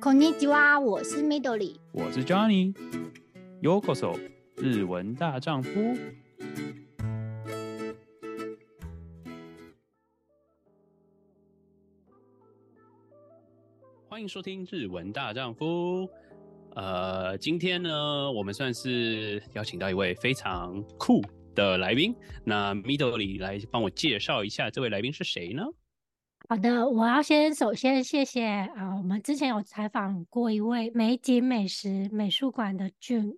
こんにちは，我是 Midori，我是 Johnny。Yokoso，日文大丈夫。欢迎收听日文大丈夫。呃，今天呢，我们算是邀请到一位非常酷的来宾。那 Midori 来帮我介绍一下，这位来宾是谁呢？ 好的，我要先首先谢谢啊，我们之前有采访过一位美景美食美术馆的 Jun，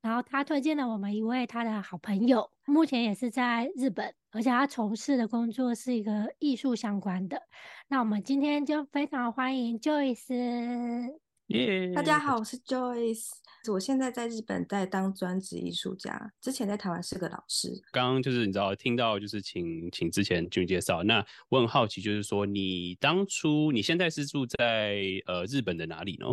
然后他推荐了我们一位他的好朋友，目前也是在日本，而且他从事的工作是一个艺术相关的。那我们今天就非常欢迎 Joyce。大家好，我是 Joyce。我现在在日本在当专职艺术家，之前在台湾是个老师。刚刚就是你知道听到就是请请之前就介绍，那我很好奇，就是说你当初你现在是住在呃日本的哪里呢？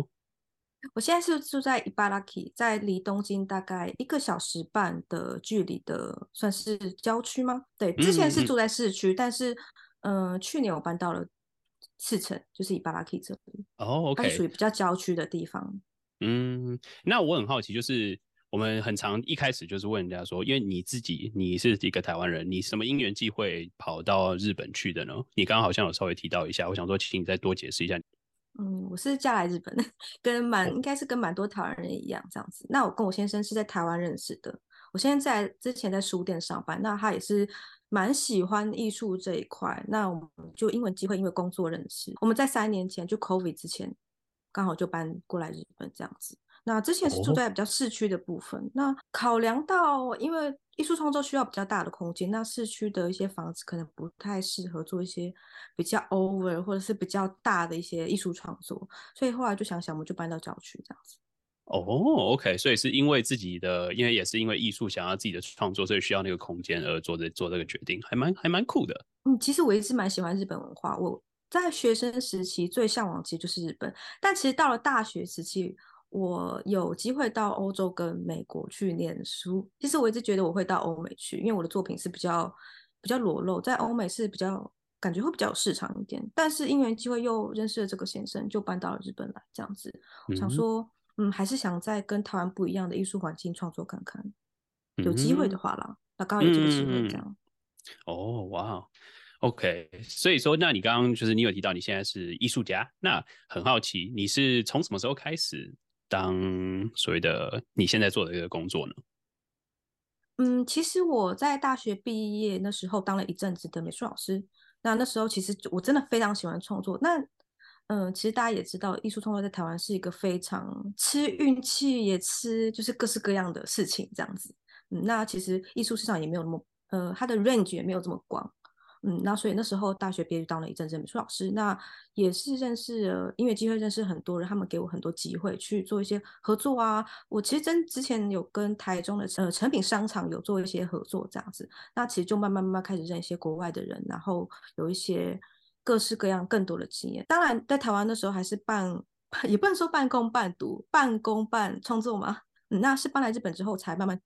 我现在是住在伊巴拉基，在离东京大概一个小时半的距离的，算是郊区吗？对，之前是住在市区，嗯、但是嗯、呃，去年我搬到了赤城，就是伊巴拉基这里。哦，OK，它是属于比较郊区的地方。嗯，那我很好奇，就是我们很常一开始就是问人家说，因为你自己你是一个台湾人，你什么因缘际会跑到日本去的呢？你刚刚好像有稍微提到一下，我想说，请你再多解释一下。嗯，我是嫁来日本，跟蛮应该是跟蛮多台湾人一样这样子。那我跟我先生是在台湾认识的，我现在在之前在书店上班，那他也是蛮喜欢艺术这一块，那我们就因为机会，因为工作认识。我们在三年前就 COVID 之前。刚好就搬过来日本这样子。那之前是住在比较市区的部分。Oh. 那考量到，因为艺术创作需要比较大的空间，那市区的一些房子可能不太适合做一些比较 over 或者是比较大的一些艺术创作，所以后来就想想，我们就搬到郊区这样子。哦、oh,，OK，所以是因为自己的，因为也是因为艺术想要自己的创作，所以需要那个空间而做这做这个决定，还蛮还蛮酷的。嗯，其实我一直蛮喜欢日本文化，我。在学生时期最向往其实就是日本，但其实到了大学时期，我有机会到欧洲跟美国去念书。其实我一直觉得我会到欧美去，因为我的作品是比较比较裸露，在欧美是比较感觉会比较有市场一点。但是因缘机会又认识了这个先生，就搬到了日本来这样子。我想说，嗯，还是想在跟台湾不一样的艺术环境创作看看，有机会的话啦，那刚好有这个机会这样。嗯、哦，哇。OK，所以说，那你刚刚就是你有提到你现在是艺术家，那很好奇，你是从什么时候开始当所谓的你现在做的这个工作呢？嗯，其实我在大学毕业那时候当了一阵子的美术老师，那那时候其实我真的非常喜欢创作。那嗯，其实大家也知道，艺术创作在台湾是一个非常吃运气，也吃就是各式各样的事情这样子。嗯，那其实艺术市场也没有那么呃，它的 range 也没有这么广。嗯，那所以那时候大学毕业当了一阵子美术老师，那也是认识了音乐机会，认识很多人，他们给我很多机会去做一些合作啊。我其实真之前有跟台中的呃诚品商场有做一些合作这样子，那其实就慢慢慢慢开始认识一些国外的人，然后有一些各式各样更多的经验。当然在台湾的时候还是半也不能说半工半读，半工半创作嘛。那是搬来日本之后才慢慢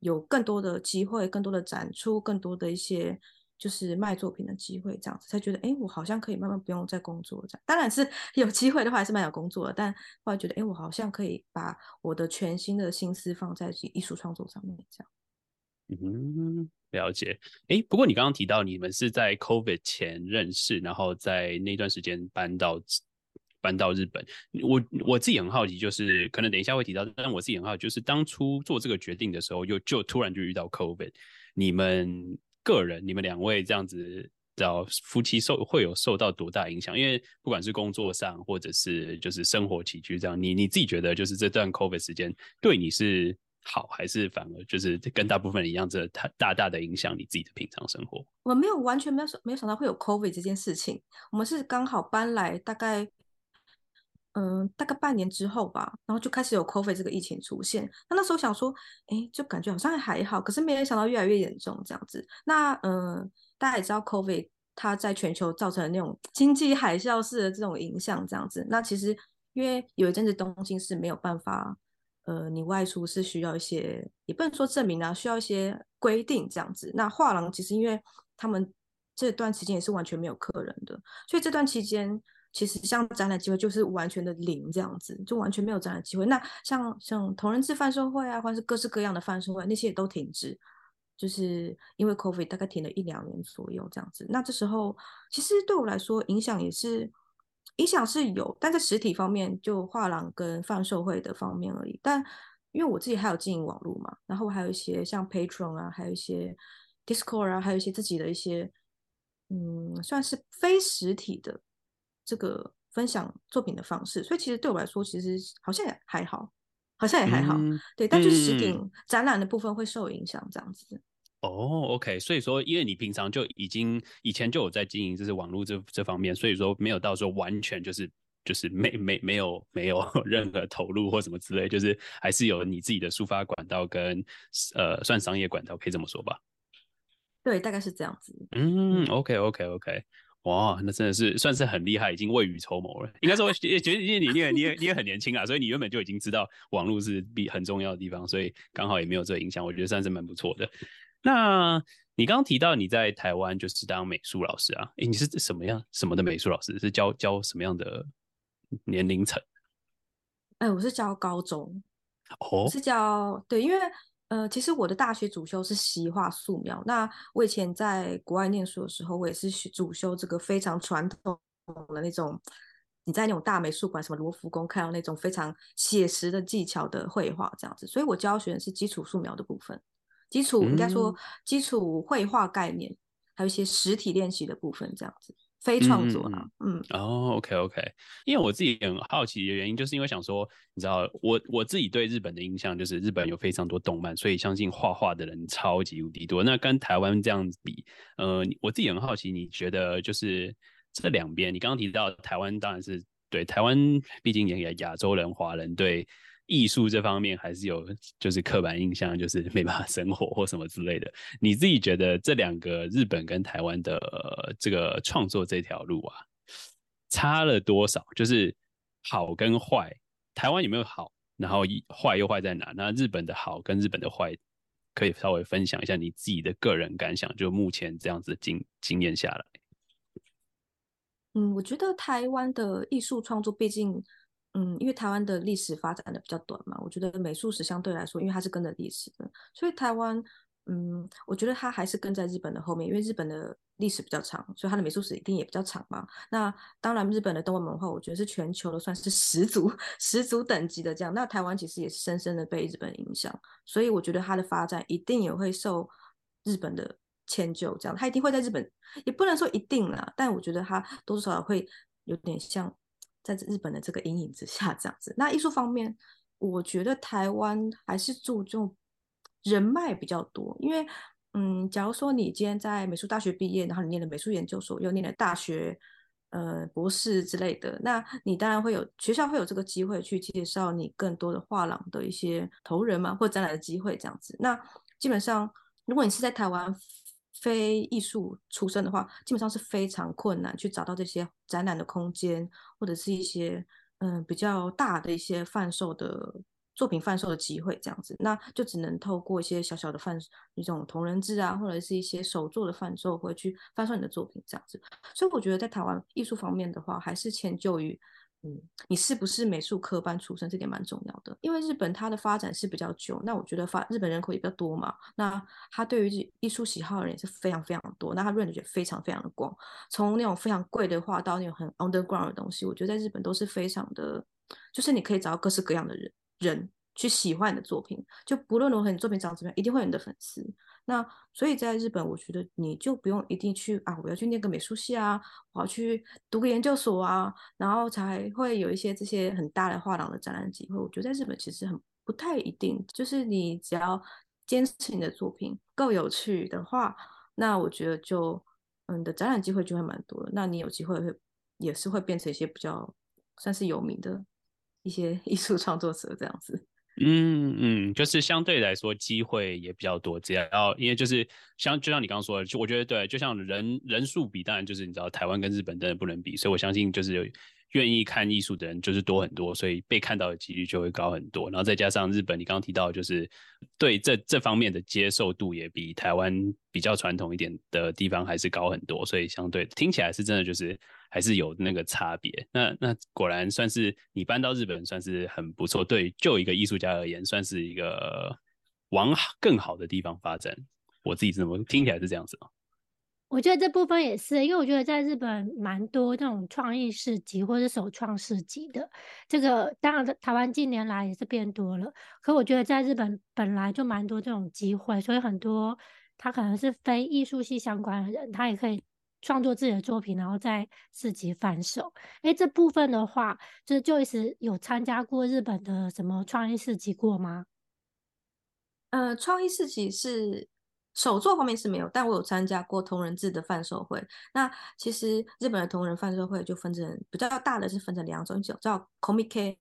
有更多的机会，更多的展出，更多的一些。就是卖作品的机会，这样子才觉得，哎、我好像可以慢慢不用再工作这样。当然是 有机会的话，还是蛮有工作的。但后来觉得，哎、我好像可以把我的全新的心思放在艺术创作上面，这样。嗯，了解。哎、不过你刚刚提到你们是在 COVID 前认识，然后在那段时间搬到搬到日本。我我自己很好奇，就是可能等一下会提到，但我自己很好奇，就是当初做这个决定的时候，又就突然就遇到 COVID，你们。个人，你们两位这样子，找夫妻受会有受到多大影响？因为不管是工作上，或者是就是生活起居这样，你你自己觉得，就是这段 COVID 时间对你是好，还是反而就是跟大部分人一样，这大大大的影响你自己的平常生活？我们没有完全没有想没有想到会有 COVID 这件事情，我们是刚好搬来大概。嗯，大概半年之后吧，然后就开始有 COVID 这个疫情出现。那那时候想说，哎，就感觉好像还好，可是没有想到越来越严重这样子。那嗯，大家也知道 COVID 它在全球造成的那种经济海啸式的这种影响这样子。那其实因为有一阵子东京是没有办法，呃，你外出是需要一些，也不能说证明啊，需要一些规定这样子。那画廊其实因为他们这段期间也是完全没有客人的，所以这段期间。其实像展览机会就是完全的零这样子，就完全没有展览机会。那像像同人志贩售会啊，或者是各式各样的贩售会，那些也都停止，就是因为 COVID 大概停了一两年左右这样子。那这时候其实对我来说影响也是影响是有，但在实体方面就画廊跟贩售会的方面而已。但因为我自己还有经营网络嘛，然后还有一些像 Patreon 啊，还有一些 Discord 啊，还有一些自己的一些嗯，算是非实体的。这个分享作品的方式，所以其实对我来说，其实好像也还好，好像也还好，嗯、对。但就是实体展览的部分会受影响，这样子。哦，OK，所以说，因为你平常就已经以前就有在经营，就是网络这这方面，所以说没有到说完全就是就是没没没有没有 任何投入或什么之类，就是还是有你自己的抒发管道跟呃算商业管道，可以这么说吧？对，大概是这样子。嗯，OK，OK，OK。哇，那真的是算是很厉害，已经未雨绸缪了。应该说，觉得因为你你也你也你也很年轻啊，所以你原本就已经知道网络是比很重要的地方，所以刚好也没有这个影响。我觉得算是蛮不错的。那你刚刚提到你在台湾就是当美术老师啊？诶，你是什么样什么的美术老师？是教教什么样的年龄层？哎，我是教高中。哦，是教对，因为。呃，其实我的大学主修是西画素描。那我以前在国外念书的时候，我也是主修这个非常传统的那种，你在那种大美术馆，什么罗浮宫看到那种非常写实的技巧的绘画这样子。所以我教学的是基础素描的部分，基础应该说基础绘画概念，还有一些实体练习的部分这样子。非创作啊，嗯，哦、嗯 oh,，OK OK，因为我自己很好奇的原因，就是因为想说，你知道，我我自己对日本的印象就是日本有非常多动漫，所以相信画画的人超级无敌多。那跟台湾这样子比，呃，我自己很好奇，你觉得就是这两边，你刚刚提到台湾，当然是对台湾，毕竟也亚洲人、华人对。艺术这方面还是有，就是刻板印象，就是没办法生活或什么之类的。你自己觉得这两个日本跟台湾的这个创作这条路啊，差了多少？就是好跟坏，台湾有没有好？然后坏又坏在哪？那日本的好跟日本的坏，可以稍微分享一下你自己的个人感想，就目前这样子经经验下来。嗯，我觉得台湾的艺术创作毕竟。嗯，因为台湾的历史发展的比较短嘛，我觉得美术史相对来说，因为它是跟着历史的，所以台湾，嗯，我觉得它还是跟在日本的后面，因为日本的历史比较长，所以它的美术史一定也比较长嘛。那当然，日本的动漫文化，我觉得是全球的算是十足十足等级的这样。那台湾其实也是深深的被日本影响，所以我觉得它的发展一定也会受日本的迁就，这样它一定会在日本，也不能说一定啦，但我觉得它多多少少会有点像。在日本的这个阴影之下，这样子。那艺术方面，我觉得台湾还是注重人脉比较多。因为，嗯，假如说你今天在美术大学毕业，然后你念了美术研究所，又念了大学，呃，博士之类的，那你当然会有学校会有这个机会去介绍你更多的画廊的一些同仁嘛，或展览的机会这样子。那基本上，如果你是在台湾。非艺术出身的话，基本上是非常困难去找到这些展览的空间，或者是一些嗯、比较大的一些贩售的作品贩售的机会，这样子，那就只能透过一些小小的贩一种同人志啊，或者是一些手作的贩售，会去贩售你的作品这样子。所以我觉得在台湾艺术方面的话，还是迁就于。嗯，你是不是美术科班出身，这点蛮重要的。因为日本它的发展是比较久，那我觉得发日本人口也比较多嘛，那他对于艺术喜好的人也是非常非常多，那他认识也非常非常的广，从那种非常贵的画到那种很 underground 的东西，我觉得在日本都是非常的，就是你可以找到各式各样的人人去喜欢你的作品，就不论如何你作品长怎么样，一定会有你的粉丝。那所以，在日本，我觉得你就不用一定去啊，我要去念个美术系啊，我要去读个研究所啊，然后才会有一些这些很大的画廊的展览机会。我觉得在日本其实很不太一定，就是你只要坚持你的作品够有趣的话，那我觉得就嗯的展览机会就会蛮多的。那你有机会会也是会变成一些比较算是有名的一些 艺术创作者这样子。嗯嗯，就是相对来说机会也比较多，只要因为就是像就像你刚刚说的，就我觉得对，就像人人数比，当然就是你知道台湾跟日本真的不能比，所以我相信就是有愿意看艺术的人就是多很多，所以被看到的几率就会高很多。然后再加上日本，你刚刚提到就是对这这方面的接受度也比台湾比较传统一点的地方还是高很多，所以相对听起来是真的就是还是有那个差别。那那果然算是你搬到日本算是很不错，对就一个艺术家而言算是一个往更好的地方发展。我自己怎么听起来是这样子吗。我觉得这部分也是，因为我觉得在日本蛮多那种创意市集或者首创市集的。这个当然，台湾近年来也是变多了。可我觉得在日本本来就蛮多这种机会，所以很多他可能是非艺术系相关的人，他也可以创作自己的作品，然后在市集贩售。哎，这部分的话，就是 Joey 有参加过日本的什么创意市集过吗？呃，创意市集是。手作方面是没有，但我有参加过同人志的贩售会。那其实日本的同人贩售会就分成比较大的是分成两种，一种叫 komik，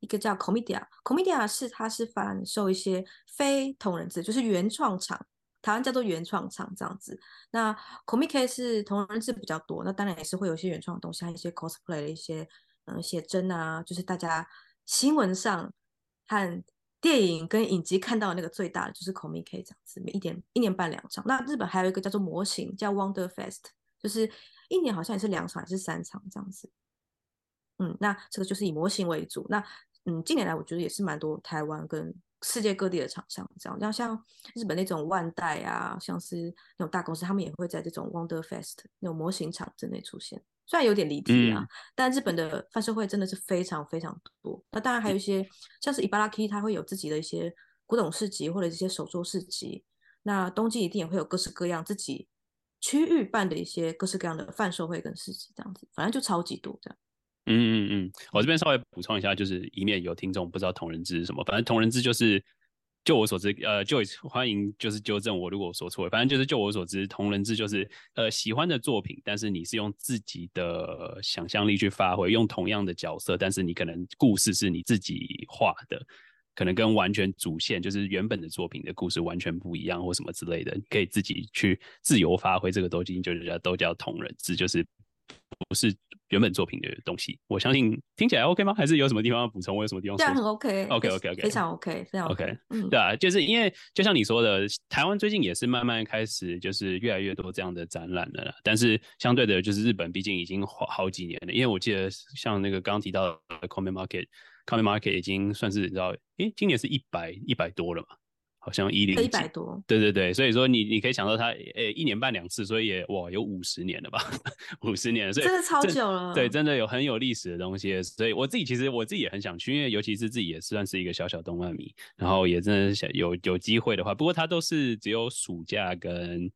一个叫 comedia。comedia 是它是贩售一些非同人志，就是原创厂，台湾叫做原创厂这样子。那 komik 是同人志比较多，那当然也是会有一些原创的东西，还有一些 cosplay 的一些嗯写真啊，就是大家新闻上和。电影跟影集看到的那个最大的就是 Comic K 这样子，一年一年办两场。那日本还有一个叫做模型，叫 Wonder Fest，就是一年好像也是两场还是三场这样子。嗯，那这个就是以模型为主。那嗯，近年来我觉得也是蛮多台湾跟世界各地的厂商这样，像像日本那种万代啊，像是那种大公司，他们也会在这种 Wonder Fest 那种模型厂之内出现。虽然有点离题啊，嗯、但日本的泛社会真的是非常非常多。那当然还有一些像是伊巴拉 K，它会有自己的一些古董市集或者一些手作市集。那东京一定也会有各式各样自己区域办的一些各式各样的贩售会跟市集，这样子，反正就超级多这样。嗯嗯嗯，我这边稍微补充一下，就是以免有听众不知道同人志是什么，反正同人志就是。就我所知，呃，就欢迎就是纠正我，如果我说错了。反正就是就我所知，同人志就是呃喜欢的作品，但是你是用自己的想象力去发挥，用同样的角色，但是你可能故事是你自己画的，可能跟完全主线就是原本的作品的故事完全不一样，或什么之类的，你可以自己去自由发挥。这个东西就是叫都叫同人志，就是不是。原本作品的东西，我相信听起来 OK 吗？还是有什么地方要补充？我有什么地方？这样很 OK，OK OK OK，非常 OK，非常 OK。嗯，对啊，就是因为就像你说的，台湾最近也是慢慢开始，就是越来越多这样的展览了。但是相对的，就是日本毕竟已经好好几年了。因为我记得像那个刚刚提到的 Comic Market，Comic Market 已经算是你知道，诶，今年是一百一百多了嘛。好像一零一百多，对对对，所以说你你可以想到它，诶、欸，一年半两次，所以也哇有五十年了吧，五十年了，所以真的超久了，对，真的有很有历史的东西，所以我自己其实我自己也很想去，因为尤其是自己也算是一个小小动漫迷，然后也真的想有有机会的话，不过它都是只有暑假跟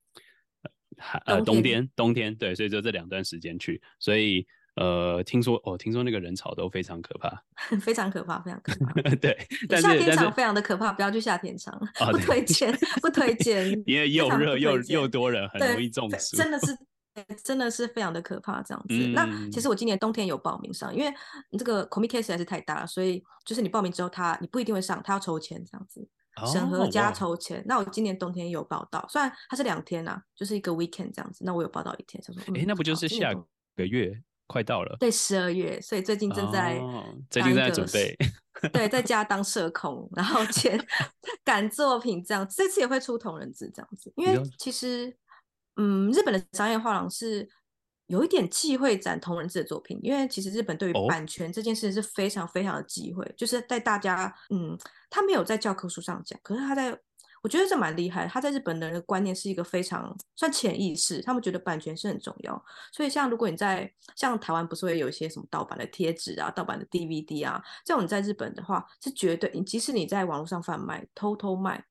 呃冬天冬天，对，所以就这两段时间去，所以。呃，听说哦，听说那个人潮都非常可怕，非常可怕，非常可怕。对，夏天场非常的可怕，不要去夏天场，哦、不推荐，不推荐，因为又热又又多人，很容易中暑。真的是，真的是非常的可怕，这样子。嗯、那其实我今年冬天有报名上，因为这个 Comiket 实在是太大了，所以就是你报名之后他，他你不一定会上，他要抽签这样子，审核加抽签。那我今年冬天有报到，虽然它是两天啊，就是一个 weekend 这样子，那我有报到一天，想说，哎、嗯，那不就是下个月？快到了，对，十二月，所以最近正在，最近在准备，对，在家当社恐，然后前 赶作品这样，这次也会出同人志这样子，因为其实，嗯，日本的商业画廊是有一点忌讳展同人志的作品，因为其实日本对于版权这件事是非常非常的忌讳，就是在大家，嗯，他没有在教科书上讲，可是他在。我觉得这蛮厉害，他在日本的那个观念是一个非常算潜意识，他们觉得版权是很重要。所以像如果你在像台湾不是会有一些什么盗版的贴纸啊、盗版的 DVD 啊，这种你在日本的话是绝对，即使你在网络上贩卖、偷偷卖，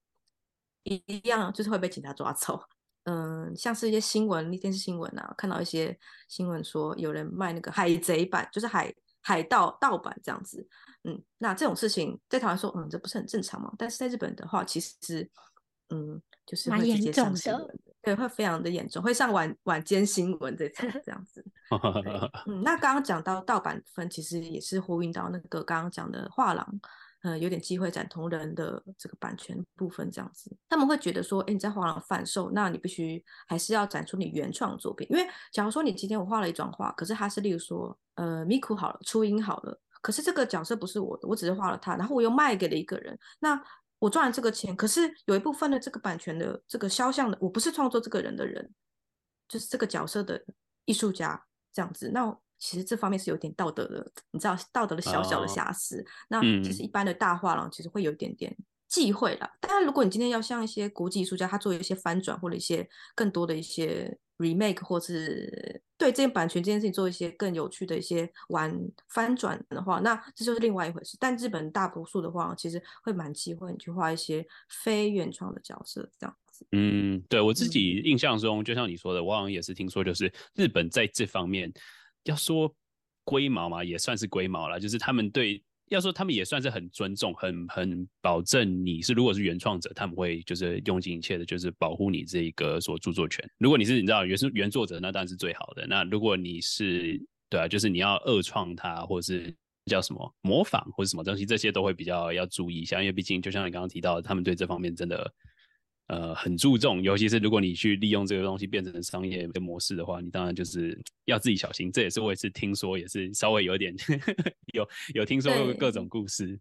一样就是会被警察抓走。嗯，像是一些新闻、电视新闻啊，看到一些新闻说有人卖那个海贼版，就是海海盗盗版这样子。嗯，那这种事情在台湾说，嗯，这不是很正常吗？但是在日本的话，其实，嗯，就是会直接上新闻，对，会非常的严重，会上晚晚间新闻这种 这样子。嗯，那刚刚讲到盗版分，其实也是呼应到那个刚刚讲的画廊，呃有点机会展同人的这个版权部分这样子。他们会觉得说，哎，你在画廊贩售，那你必须还是要展出你原创作品。因为假如说你今天我画了一张画，可是它是例如说，呃，Miku 好了，初音好了，可是这个角色不是我的，我只是画了它，然后我又卖给了一个人，那我赚了这个钱，可是有一部分的这个版权的这个肖像的，我不是创作这个人的人，就是这个角色的艺术家这样子，那其实这方面是有点道德的，你知道道德的小小的瑕疵。Oh. 那其实一般的大画廊其实会有一点点忌讳啦。当然、嗯，如果你今天要像一些国际艺术家，他做一些翻转或者一些更多的一些 remake，或是对这件版权这件事情做一些更有趣的一些玩翻转的话，那这就是另外一回事。但日本大多数的话，其实会蛮忌讳你去画一些非原创的角色这样。嗯，对我自己印象中，就像你说的，我好像也是听说，就是日本在这方面要说龟毛嘛，也算是龟毛了。就是他们对，要说他们也算是很尊重，很很保证你是如果是原创者，他们会就是用尽一切的，就是保护你这一个所著作权。如果你是你知道原是原作者，那当然是最好的。那如果你是对啊，就是你要二创它，或者是叫什么模仿或者什么东西，这些都会比较要注意一下，因为毕竟就像你刚刚提到，他们对这方面真的。呃，很注重，尤其是如果你去利用这个东西变成商业的模式的话，你当然就是要自己小心。这也是我也是听说，也是稍微有点 有有听说过各种故事。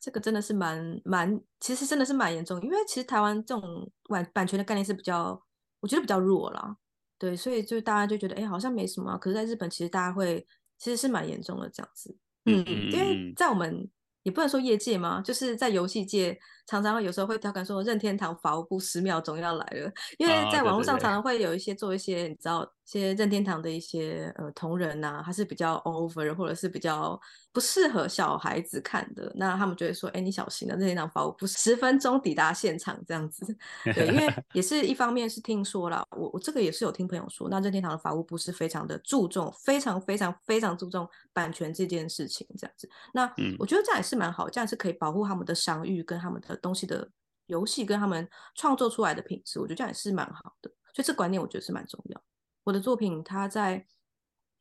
这个真的是蛮蛮，其实真的是蛮严重，因为其实台湾这种版版权的概念是比较，我觉得比较弱啦。对，所以就大家就觉得，哎，好像没什么。可是在日本，其实大家会其实是蛮严重的这样子。嗯，嗯，因为在我们也不能说业界嘛，就是在游戏界。常常有时候会调侃说，任天堂法务部十秒钟要来了，因为在网络上常常会有一些做一些你知道，一些任天堂的一些呃同人呐、啊，他是比较 over 或者是比较不适合小孩子看的，那他们就会说，哎，你小心了，任天堂法务部十分钟抵达现场这样子。对，因为也是一方面是听说了，我我这个也是有听朋友说，那任天堂的法务部是非常的注重，非常非常非常注重版权这件事情这样子。那我觉得这样也是蛮好，这样是可以保护他们的商誉跟他们的。东西的游戏跟他们创作出来的品质，我觉得这样也是蛮好的，所以这观念我觉得是蛮重要。我的作品，它在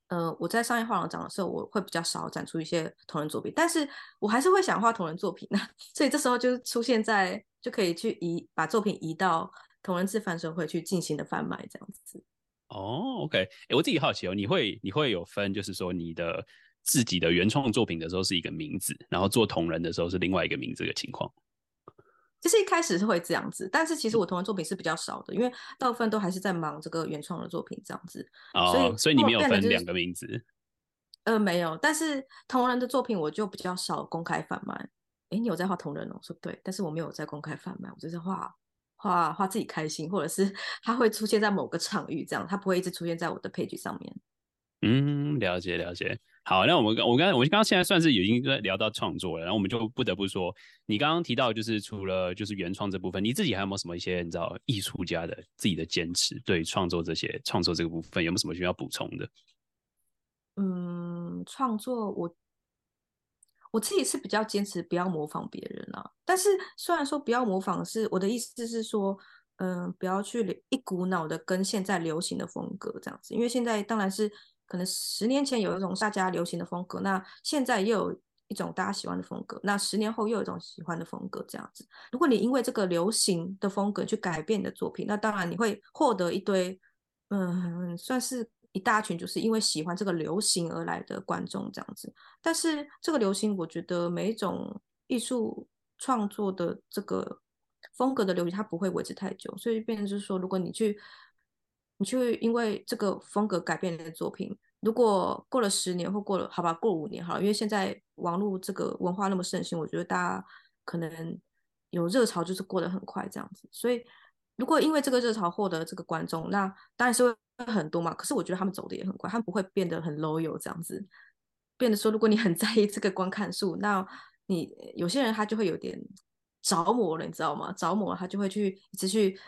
呃，我在商业画廊展的时候，我会比较少展出一些同人作品，但是我还是会想画同人作品呢。所以这时候就出现在就可以去移把作品移到同人志贩售会去进行的贩卖这样子。哦，OK，哎，我自己好奇哦，你会你会有分，就是说你的自己的原创作品的时候是一个名字，然后做同人的时候是另外一个名字的情况。其实一开始是会这样子，但是其实我同人作品是比较少的，因为大部分都还是在忙这个原创的作品这样子。哦，所以所以你没有分两个名字？呃，没有，但是同人的作品我就比较少公开贩卖。哎，你有在画同人哦？说对，但是我没有在公开贩卖，我就是画画画自己开心，或者是 它会出现在某个场域这样，它不会一直出现在我的 page 上面。嗯，了解了解。好，那我们我刚我刚刚现在算是已经在聊到创作了，然后我们就不得不说，你刚刚提到就是除了就是原创这部分，你自己还有没有什么一些你知道艺术家的自己的坚持？对创作这些创作这个部分有没有什么需要补充的？嗯，创作我我自己是比较坚持不要模仿别人啊，但是虽然说不要模仿是，是我的意思是说，嗯，不要去一股脑的跟现在流行的风格这样子，因为现在当然是。可能十年前有一种大家流行的风格，那现在又有一种大家喜欢的风格，那十年后又有一种喜欢的风格，这样子。如果你因为这个流行的风格去改变你的作品，那当然你会获得一堆，嗯，算是一大群，就是因为喜欢这个流行而来的观众这样子。但是这个流行，我觉得每一种艺术创作的这个风格的流行，它不会维持太久，所以变成就是说，如果你去。你去因为这个风格改变你的作品，如果过了十年或过了好吧，过五年好了，因为现在网络这个文化那么盛行，我觉得大家可能有热潮就是过得很快这样子。所以如果因为这个热潮获得这个观众，那当然是会很多嘛。可是我觉得他们走的也很快，他们不会变得很 loyal 这样子，变得说如果你很 在意这个观看数，那你有些人他就会有点着魔了，你知道吗？着魔了他就会去一直去。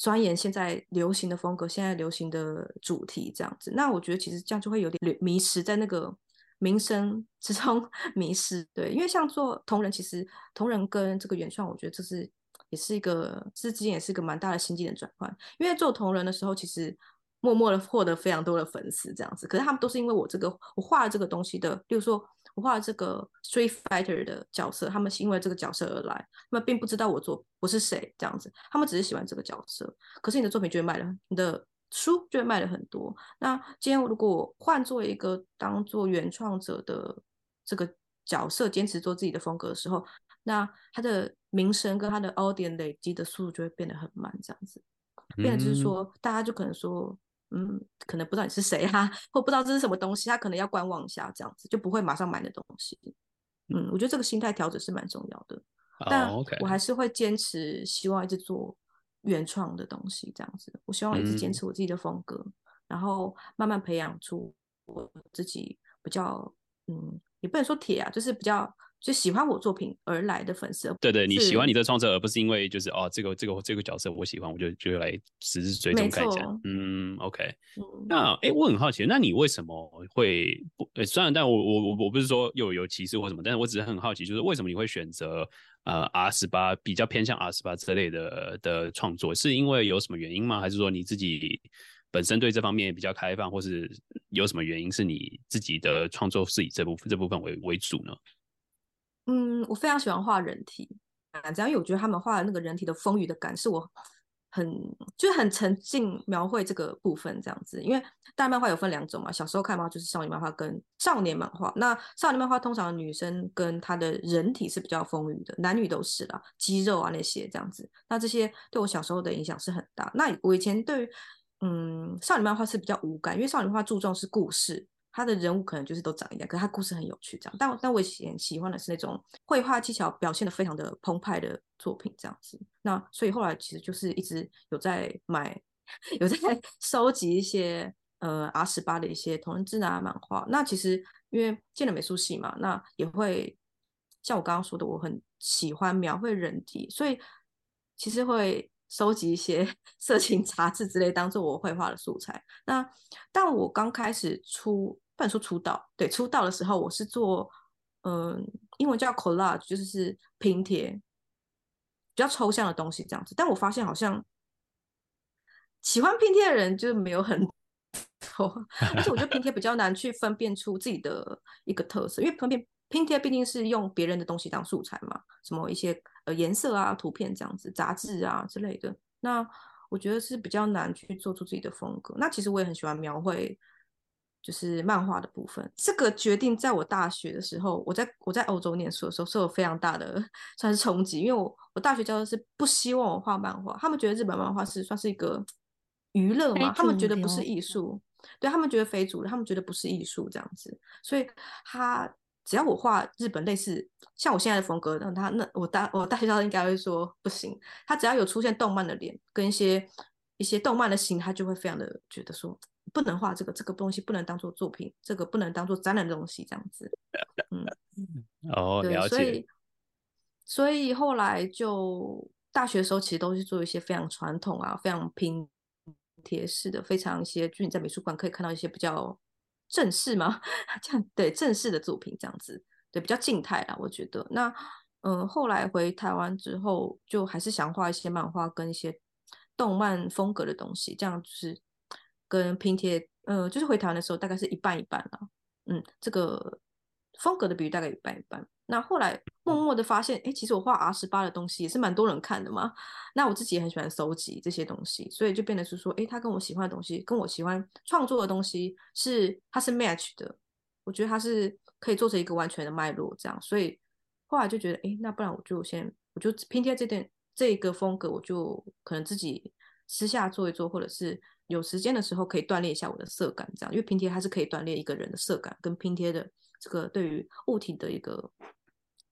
钻研现在流行的风格，现在流行的主题这样子，那我觉得其实这样就会有点迷失在那个名声之中 迷失。对，因为像做同人，其实同人跟这个原创，我觉得这是也是一个这之间也是一个蛮大的心境的转换。因为做同人的时候，其实默默的获得非常多的粉丝这样子，可是他们都是因为我这个我画了这个东西的，比如说画这个 Street Fighter 的角色，他们是因为这个角色而来，他们并不知道我做我是谁这样子，他们只是喜欢这个角色。可是你的作品就会卖了，你的书就会卖了很多。那今天如果换做一个当做原创者的这个角色，坚持做自己的风格的时候，那他的名声跟他的 audience 累积的速度就会变得很慢，这样子，变得就是说，大家就可能说。嗯，可能不知道你是谁哈、啊，或不知道这是什么东西，他可能要观望一下，这样子就不会马上买的东西。嗯，我觉得这个心态调整是蛮重要的。Oh. 但我还是会坚持，希望一直做原创的东西，这样子。我希望一直坚持我自己的风格，嗯、然后慢慢培养出我自己比较，嗯，也不能说铁啊，就是比较。就喜欢我作品而来的粉丝，对对，你喜欢你的创作，而不是因为就是哦，这个这个这个角色我喜欢，我就就来只是追踪看一下。嗯，OK。嗯、那哎，我很好奇，那你为什么会不？虽然但我我我我不是说又有歧视或什么，但是我只是很好奇，就是为什么你会选择呃 R 十八比较偏向 R 十八之类的的创作？是因为有什么原因吗？还是说你自己本身对这方面比较开放，或是有什么原因是你自己的创作是以这部分这部分为为主呢？嗯，我非常喜欢画人体，啊，这样，因为我觉得他们画的那个人体的丰腴的感，是我很就是很沉浸描绘这个部分这样子。因为大漫画有分两种嘛，小时候看嘛就是少女漫画跟少年漫画。那少年漫画通常女生跟她的人体是比较丰腴的，男女都是啦，肌肉啊那些这样子。那这些对我小时候的影响是很大。那我以前对于嗯少女漫画是比较无感，因为少女漫画注重是故事。他的人物可能就是都长一样，可是他故事很有趣，这样。但但我喜喜欢的是那种绘画技巧表现的非常的澎湃的作品，这样子。那所以后来其实就是一直有在买，有在 收集一些呃 R 十八的一些同人志啊漫画。那其实因为进了美术系嘛，那也会像我刚刚说的，我很喜欢描绘人体，所以其实会收集一些 色情杂志之类，当做我绘画的素材。那但我刚开始出。不能说出道，对，出道的时候我是做，嗯，英文叫 collage，就是拼贴，比较抽象的东西这样子。但我发现好像喜欢拼贴的人就没有很 多，而且我觉得拼贴比较难去分辨出自己的一个特色，因为分辨拼贴毕竟是用别人的东西当素材嘛，什么一些呃颜色啊、图片这样子、杂志啊之类的。那我觉得是比较难去做出自己的风格。那其实我也很喜欢描绘。就是漫画的部分，这个决定在我大学的时候，我在我在欧洲念书的时候是有非常大的算是冲击，因为我我大学教授是不希望我画漫画，他们觉得日本漫画是算是一个娱乐嘛，他们觉得不是艺术，对他们觉得非主流，他们觉得不是艺术这样子，所以他只要我画日本类似像我现在的风格，那他那我大我大学教授应该会说不行，他只要有出现动漫的脸跟一些一些动漫的形，他就会非常的觉得说。不能画这个，这个东西不能当做作品，这个不能当做展览的东西，这样子。嗯，哦，了解。所以，所以后来就大学的时候，其实都是做一些非常传统啊、非常拼贴式的，非常一些，就你在美术馆可以看到一些比较正式吗，这样对正式的作品，这样子，对比较静态啦。我觉得，那嗯，后来回台湾之后，就还是想画一些漫画跟一些动漫风格的东西，这样就是。跟拼贴，呃，就是回台湾的时候，大概是一半一半啦。嗯，这个风格的比喻大概一半一半。那后来默默的发现，哎，其实我画 R 十八的东西也是蛮多人看的嘛。那我自己也很喜欢收集这些东西，所以就变得是说，哎，他跟我喜欢的东西，跟我喜欢创作的东西是，它是 match 的。我觉得它是可以做成一个完全的脉络，这样。所以后来就觉得，哎，那不然我就先，我就拼贴这点这个风格，我就可能自己私下做一做，或者是。有时间的时候可以锻炼一下我的色感，这样，因为拼贴它是可以锻炼一个人的色感跟拼贴的这个对于物体的一个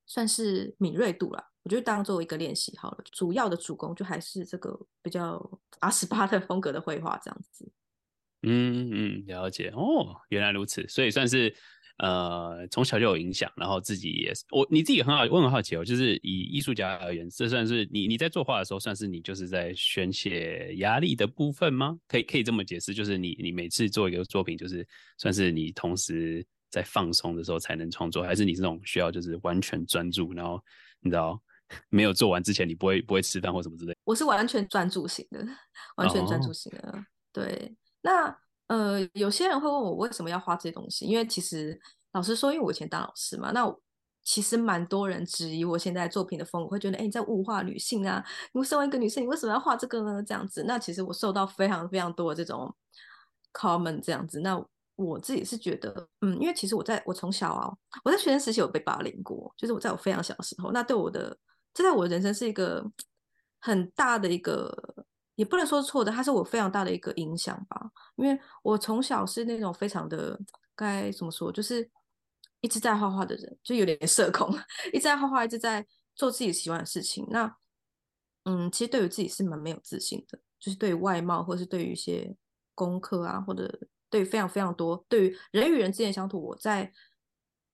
算是敏锐度啦。我觉得当做一个练习好了，主要的主攻就还是这个比较 阿十八的风格的绘画这样子。嗯嗯，了解哦，原来如此，所以算是。呃，从小就有影响，然后自己也我你自己很好，我很好奇哦，就是以艺术家而言，这算是你你在作画的时候，算是你就是在宣泄压力的部分吗？可以可以这么解释，就是你你每次做一个作品，就是算是你同时在放松的时候才能创作，还是你是那种需要就是完全专注，然后你知道 没有做完之前你不会不会吃饭或什么之类？我是完全专注型的，完全专注型的，哦、对，那。呃，有些人会问我为什么要画这些东西，因为其实老实说，因为我以前当老师嘛，那其实蛮多人质疑我现在作品的风格，会觉得，哎，你在物化女性啊？你身为一个女生，你为什么要画这个呢？这样子，那其实我受到非常非常多的这种 comment 这样子。那我自己是觉得，嗯，因为其实我在我从小啊，我在学生时期有被霸凌过，就是我在我非常小的时候，那对我的，这在我的人生是一个很大的一个，也不能说是错的，它是我非常大的一个影响吧。因为我从小是那种非常的该怎么说，就是。一直在画画的人就有点社恐，一直在画画，一直在做自己喜欢的事情。那，嗯，其实对于自己是蛮没有自信的，就是对于外貌，或是对于一些功课啊，或者对非常非常多，对于人与人之间相处，我在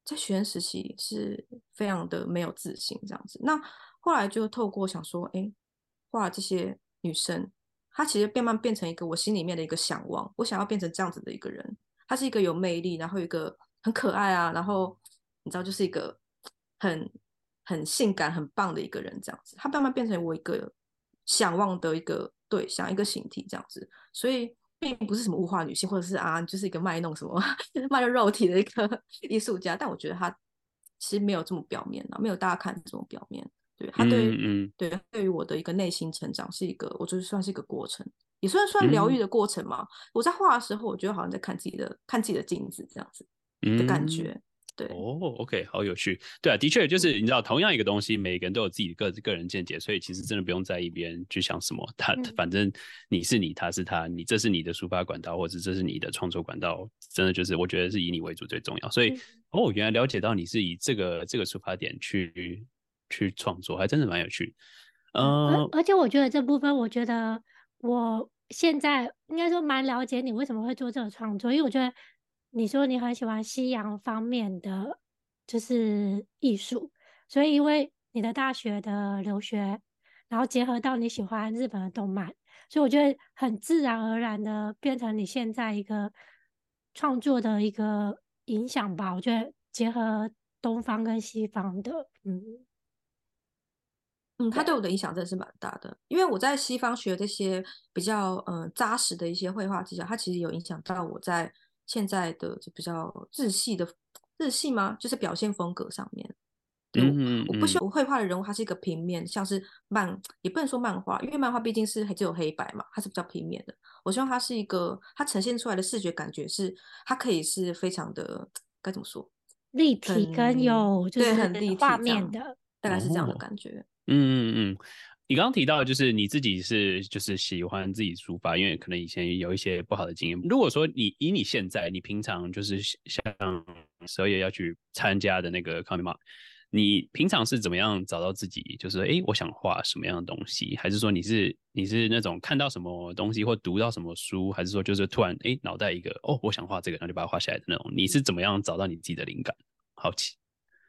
在学生时期是非常的没有自信这样子。那后来就透过想说，哎，画这些女生，她其实慢慢变成一个我心里面的一个想望，我想要变成这样子的一个人。她是一个有魅力，然后一个。很可爱啊，然后你知道，就是一个很很性感、很棒的一个人，这样子。他慢慢变成我一个想望的一个对象，一个形体，这样子。所以并不是什么物化女性，或者是啊，就是一个卖弄什么 卖弄肉体的一个 艺术家。但我觉得他其实没有这么表面啊，没有大家看这么表面。对他对于嗯，嗯对对于我的一个内心成长是一个，我觉得算是一个过程，也算算疗愈的过程嘛。嗯、我在画的时候，我觉得好像在看自己的看自己的镜子这样子。的感觉，嗯、对哦，OK，好有趣，对啊，的确就是你知道，同样一个东西，每个人都有自己的个个人见解，所以其实真的不用在意别人去想什么，他反正你是你，他是他，你这是你的抒发管道，或者这是你的创作管道，真的就是我觉得是以你为主最重要。所以哦，原来了解到你是以这个这个出发点去去创作，还真的蛮有趣。嗯、呃，而且我觉得这部分，我觉得我现在应该说蛮了解你为什么会做这个创作，因为我觉得。你说你很喜欢西洋方面的就是艺术，所以因为你的大学的留学，然后结合到你喜欢日本的动漫，所以我觉得很自然而然的变成你现在一个创作的一个影响吧。我觉得结合东方跟西方的，嗯嗯，他对我的影响真的是蛮大的，因为我在西方学这些比较嗯扎实的一些绘画技巧，它其实有影响到我在。现在的就比较日系的日系吗？就是表现风格上面，嗯我不希望我绘画的人物它是一个平面，像是漫，也不能说漫画，因为漫画毕竟是只有黑白嘛，它是比较平面的。我希望它是一个，它呈现出来的视觉感觉是，它可以是非常的该怎么说，立体跟有就是对很立体画面的，大概是这样的感觉。嗯嗯嗯。你刚刚提到，就是你自己是就是喜欢自己书法，因为可能以前有一些不好的经验。如果说你以你现在，你平常就是像十二月要去参加的那个 Comic Mark，你平常是怎么样找到自己？就是哎，我想画什么样的东西？还是说你是你是那种看到什么东西或读到什么书？还是说就是突然哎脑袋一个哦，我想画这个，然后就把它画下来的那种？你是怎么样找到你自己的灵感？好奇。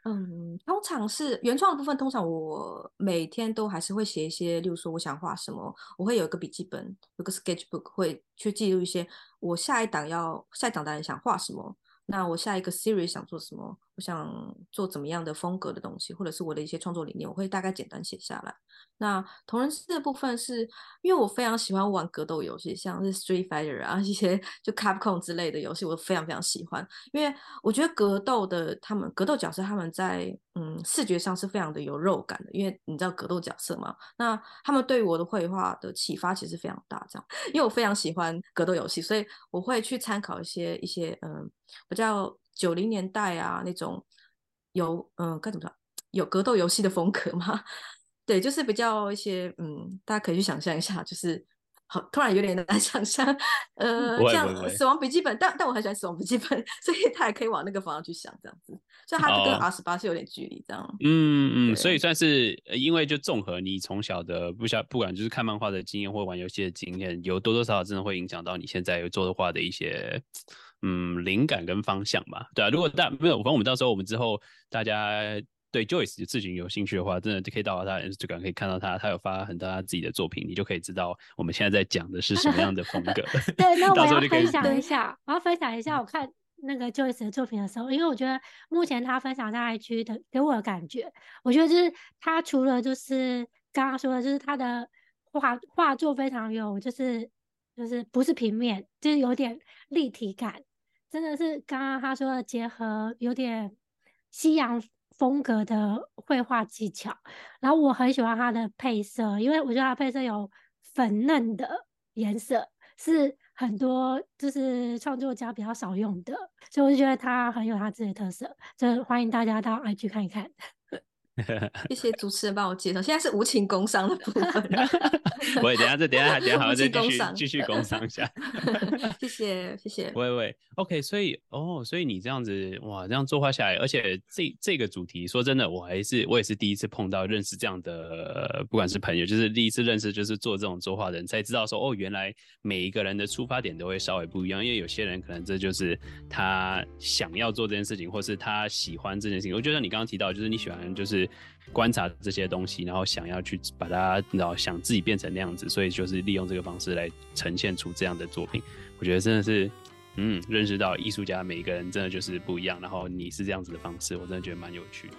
嗯，通常是原创的部分。通常我每天都还是会写一些，例如说我想画什么，我会有一个笔记本，有个 sketchbook，会去记录一些我下一档要下一档单想画什么。那我下一个 series 想做什么？我想做怎么样的风格的东西，或者是我的一些创作理念，我会大概简单写下来。那同人志的部分是因为我非常喜欢玩格斗游戏，像是 Street Fighter 啊 一些就 Capcom 之类的游戏，我非常非常喜欢。因为我觉得格斗的他们格斗角色他们在嗯视觉上是非常的有肉感的，因为你知道格斗角色嘛。那他们对我的绘画的启发其实非常大，这样。因为我非常喜欢格斗游戏，所以我会去参考一些一些嗯比较九零年代啊那种有嗯该怎么说有格斗游戏的风格嘛。对，就是比较一些，嗯，大家可以去想象一下，就是好，突然有点难 想象，呃，像《死亡笔记本》，但但我很喜欢《死亡笔记本》，所以他也可以往那个方向去想，这样子，所以他跟 R 十八是有点距离，这样。哦、嗯嗯，所以算是因为就综合你从小的不晓不管就是看漫画的经验或玩游戏的经验，有多多少少真的会影响到你现在有做的画的一些嗯灵感跟方向吧？对啊，如果大没有，反正我们到时候我们之后大家。对 Joyce 事情有兴趣的话，真的就可以到他 Instagram 可以看到他，他有发很多他自己的作品，你就可以知道我们现在在讲的是什么样的风格。对，那我要分享一下，我要分享一下我看那个 Joyce 的作品的时候，因为我觉得目前他分享在 IG 的给我的感觉，我觉得就是他除了就是刚刚说的，就是他的画画作非常有，就是就是不是平面，就是有点立体感。真的是刚刚他说的结合有点西洋风格的绘画技巧，然后我很喜欢它的配色，因为我觉得它配色有粉嫩的颜色，是很多就是创作家比较少用的，所以我就觉得它很有它自己的特色，就欢迎大家到 IG 看一看。谢谢主持人帮我介绍，现在是无情工伤的部分。我也等下再等下等下还要再继续继续工伤一下。谢谢谢谢。喂喂，OK，所以哦，所以你这样子哇，这样作画下来，而且这这个主题，说真的，我还是我也是第一次碰到认识这样的，不管是朋友，就是第一次认识就是做这种作画的人，才知道说哦，原来每一个人的出发点都会稍微不一样，因为有些人可能这就是他想要做这件事情，或是他喜欢这件事情。我觉得你刚刚提到，就是你喜欢观察这些东西，然后想要去把它，然后想自己变成那样子，所以就是利用这个方式来呈现出这样的作品。我觉得真的是，嗯，认识到艺术家每一个人真的就是不一样。然后你是这样子的方式，我真的觉得蛮有趣的。